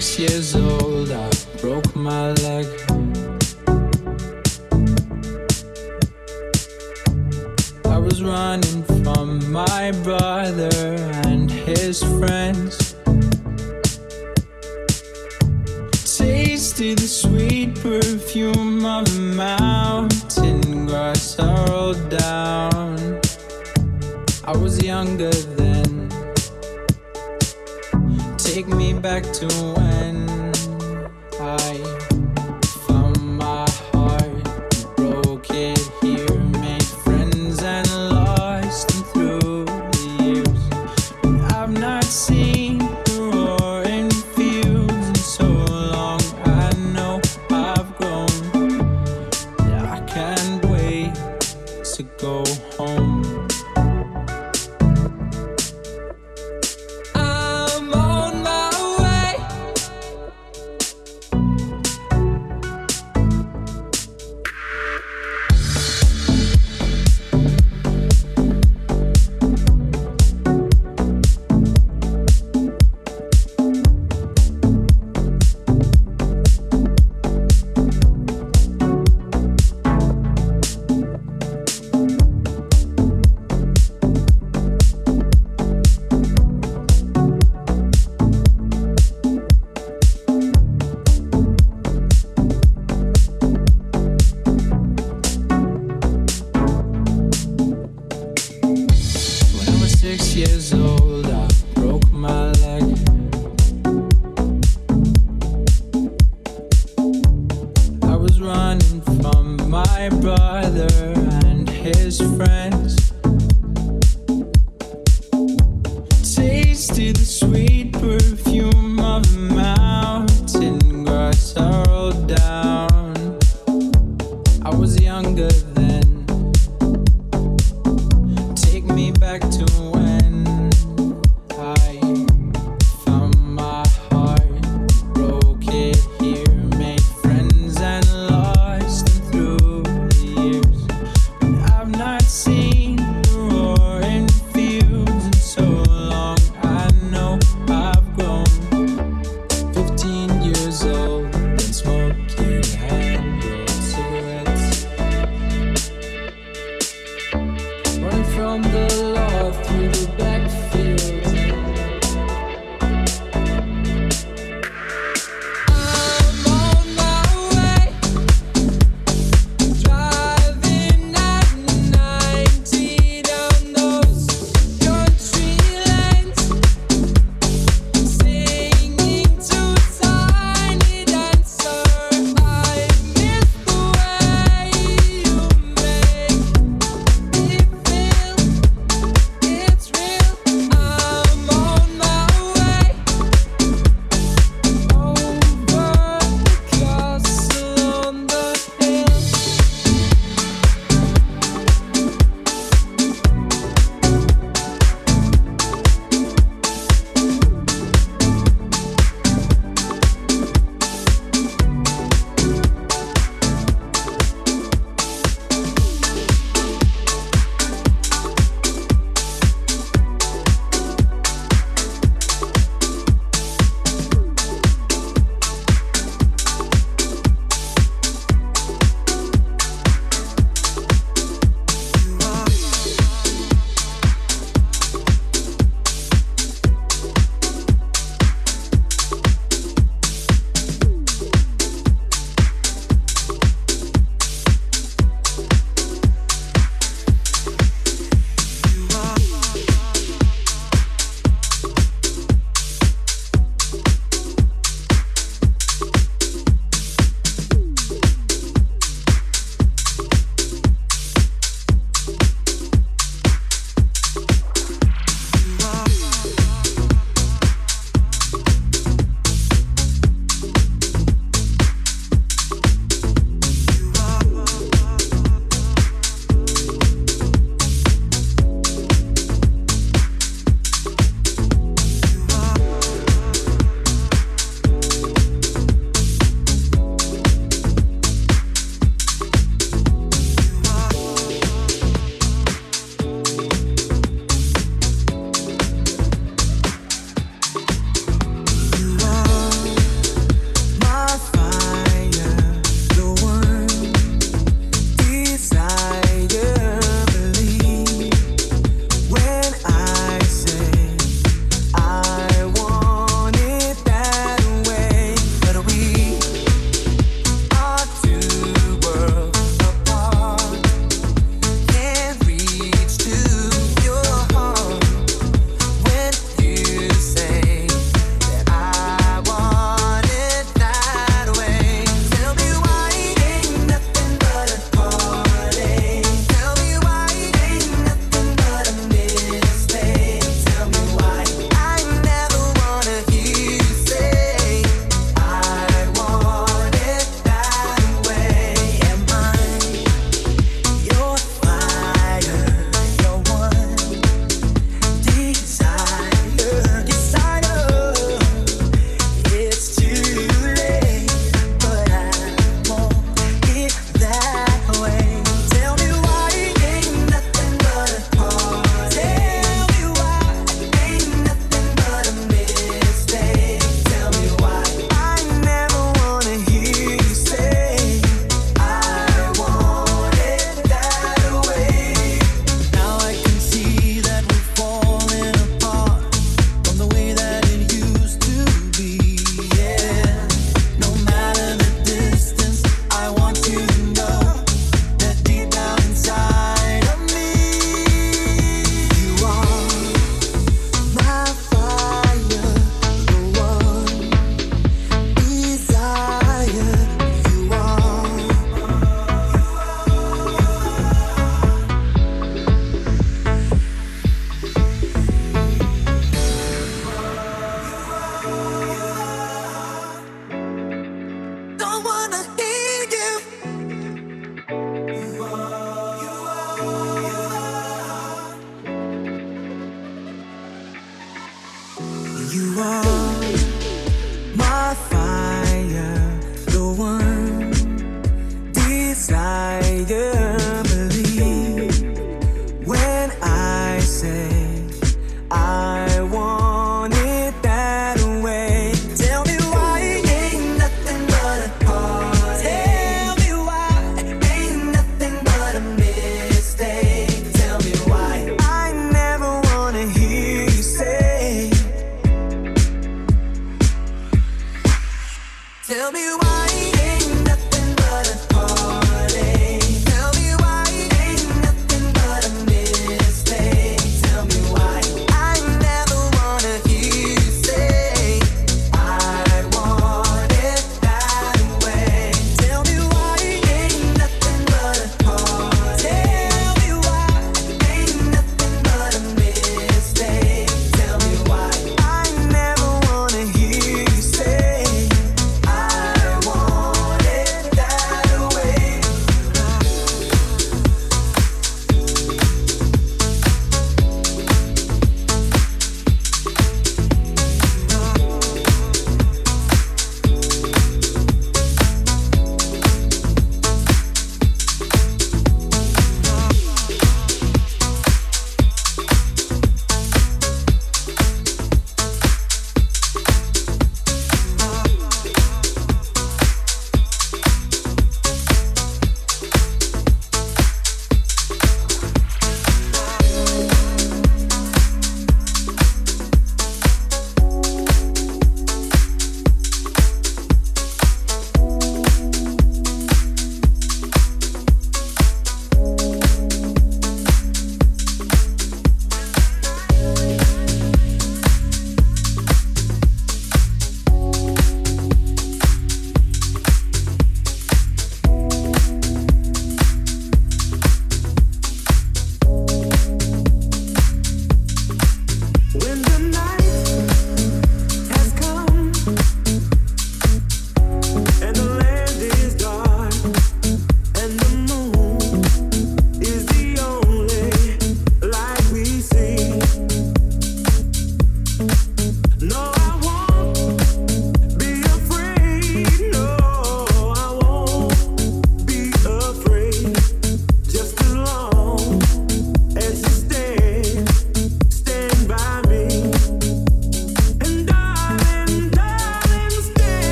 six years old. I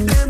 understand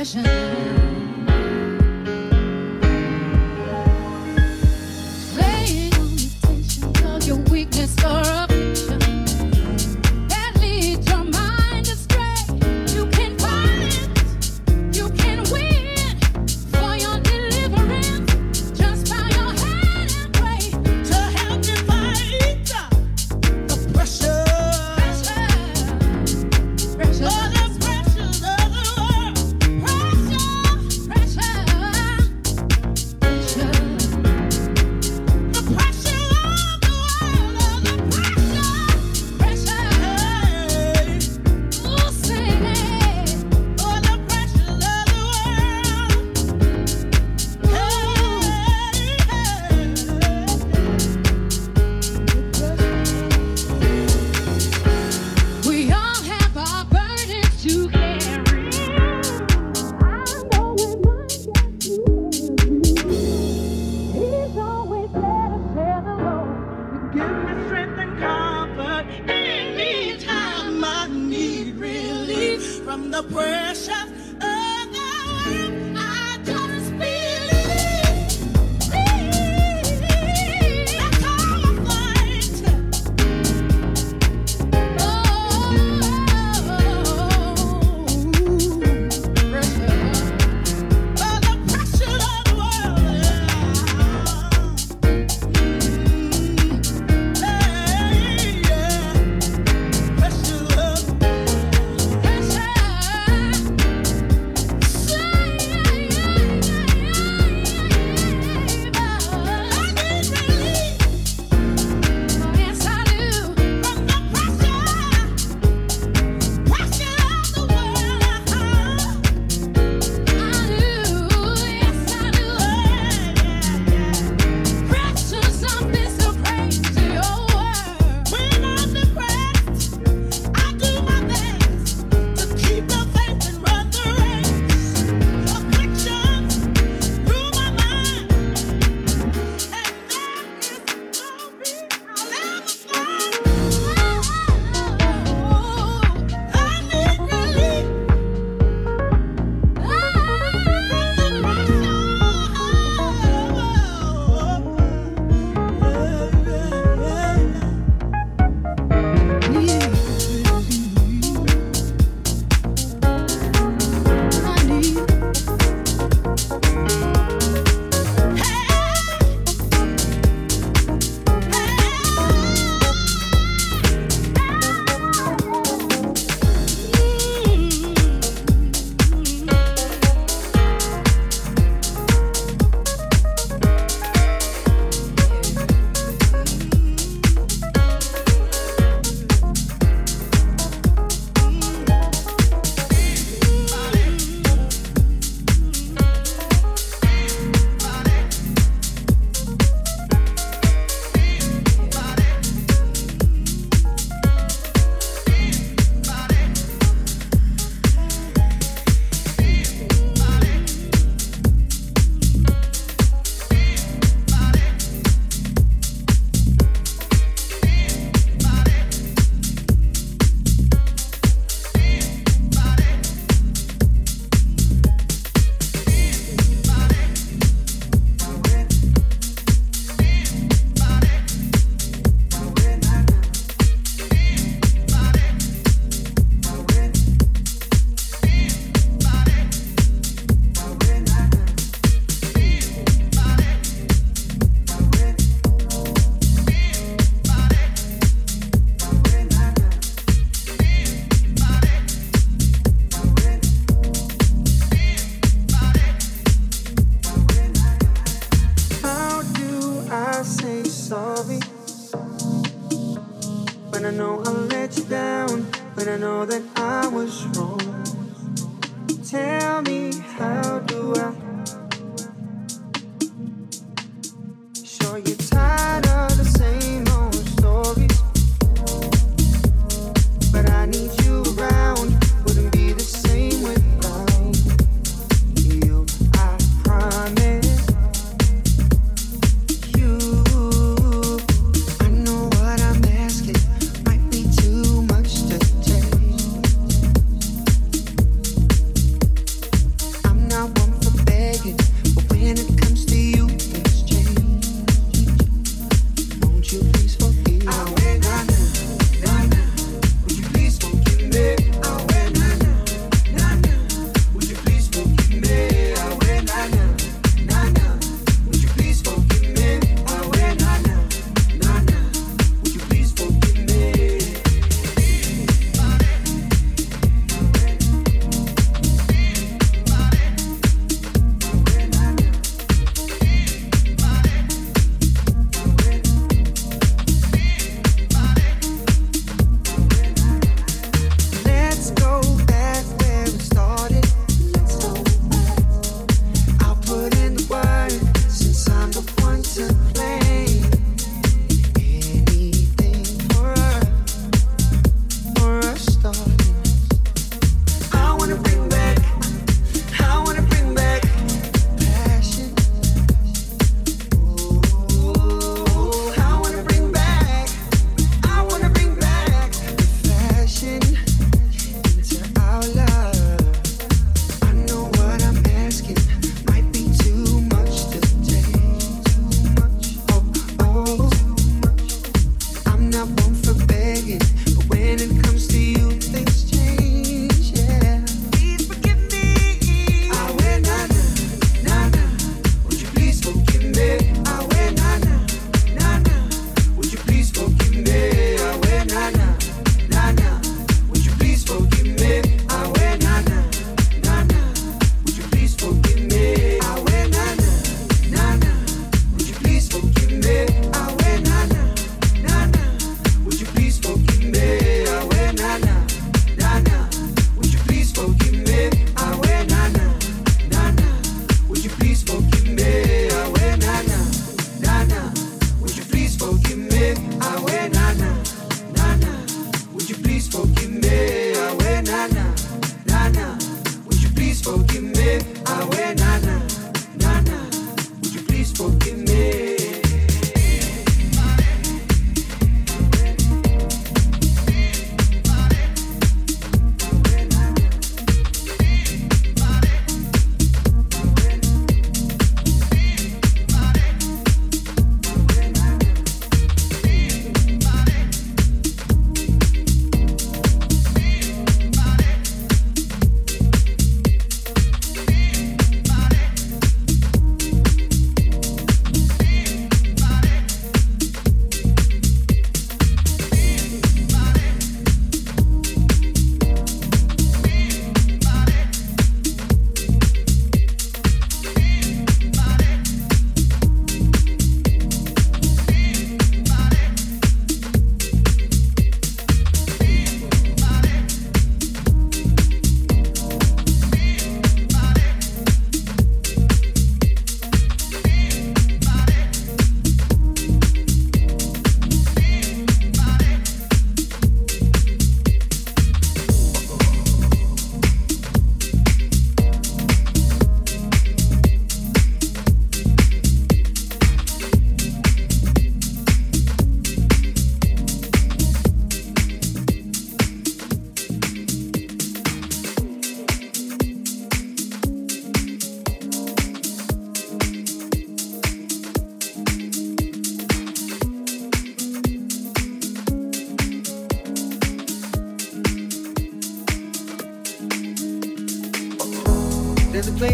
about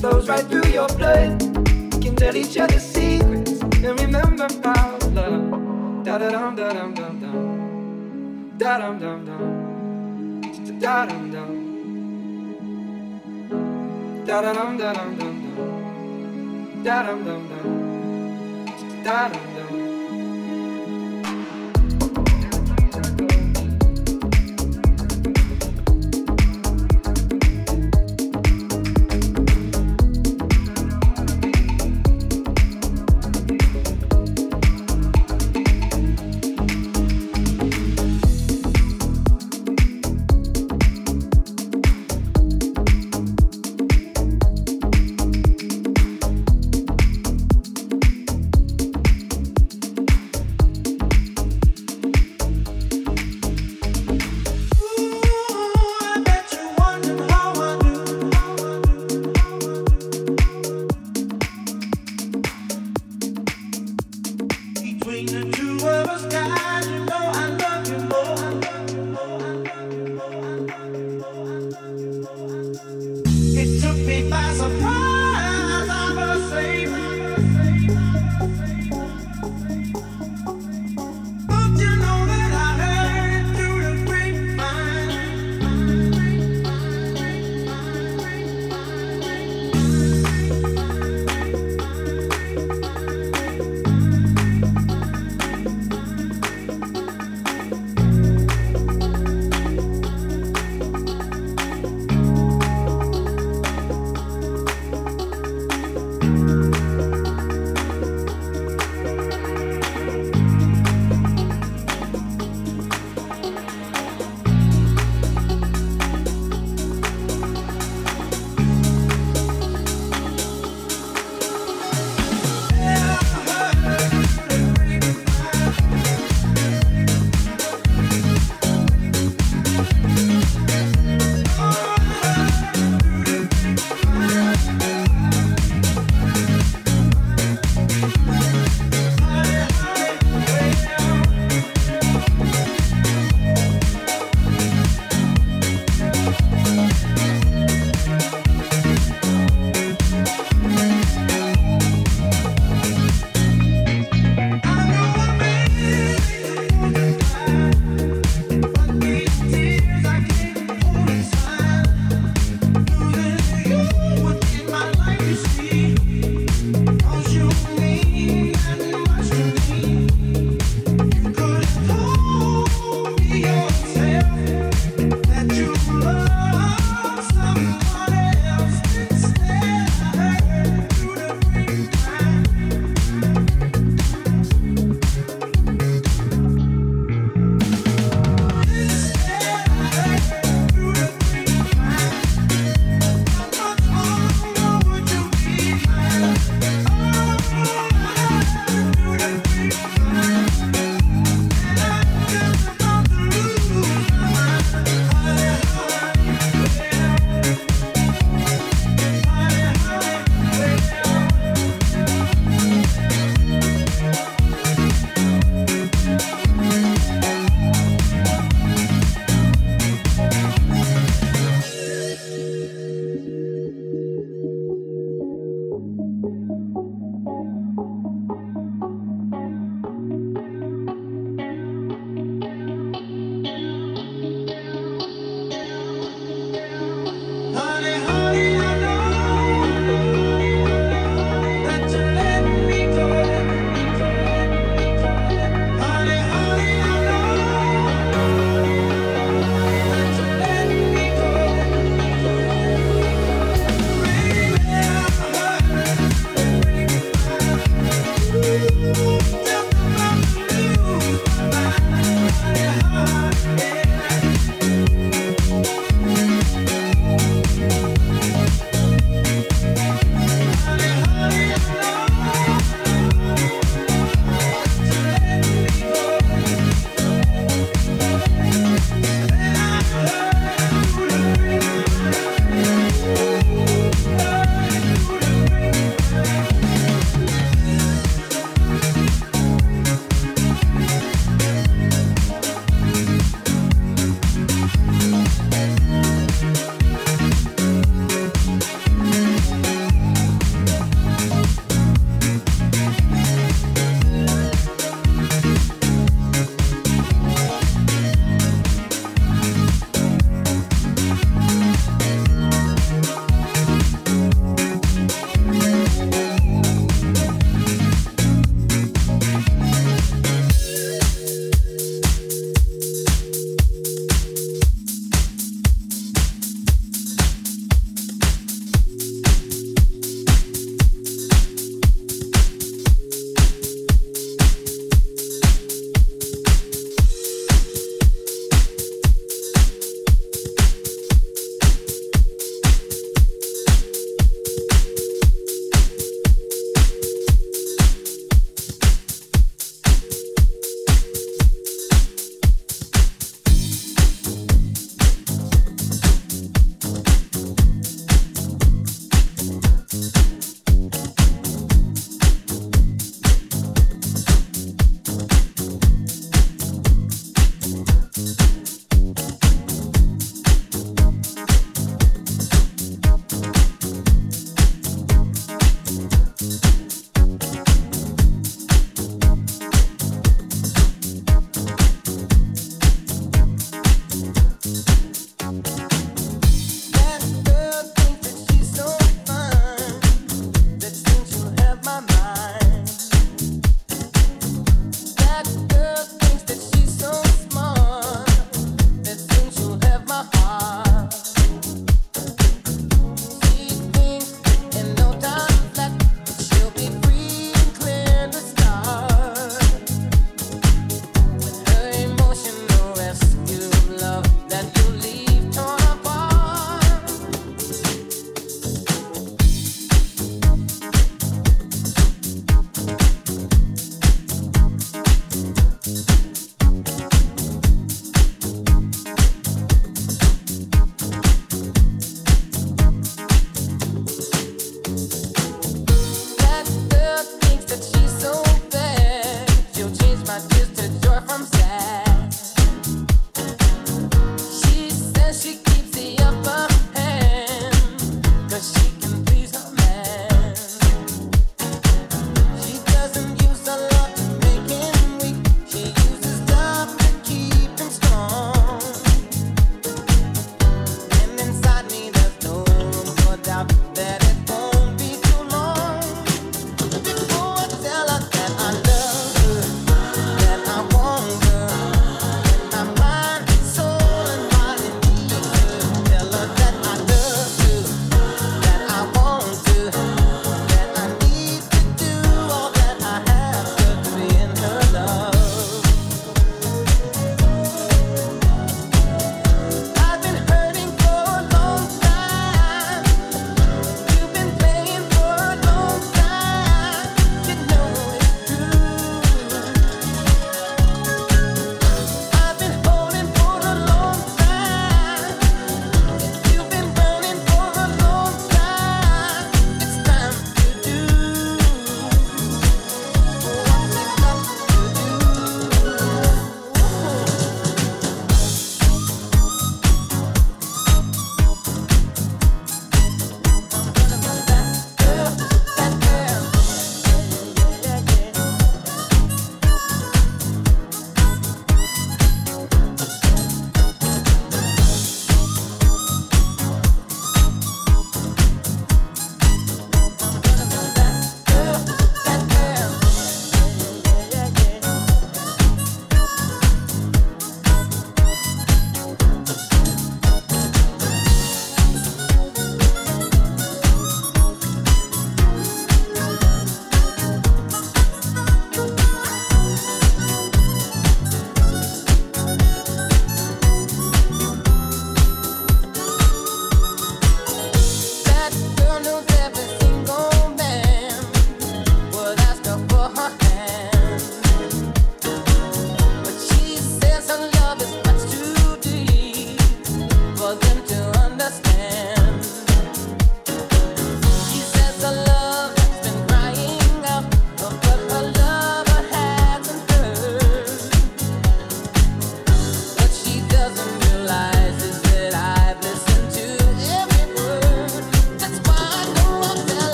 flows right through your blood. We can tell each other secrets and remember how love. Da da dum da dum dum dum. Da dum dum dum. Da dum dum. Da dum dum dum dum. Da dum dum dum. Da dum dum.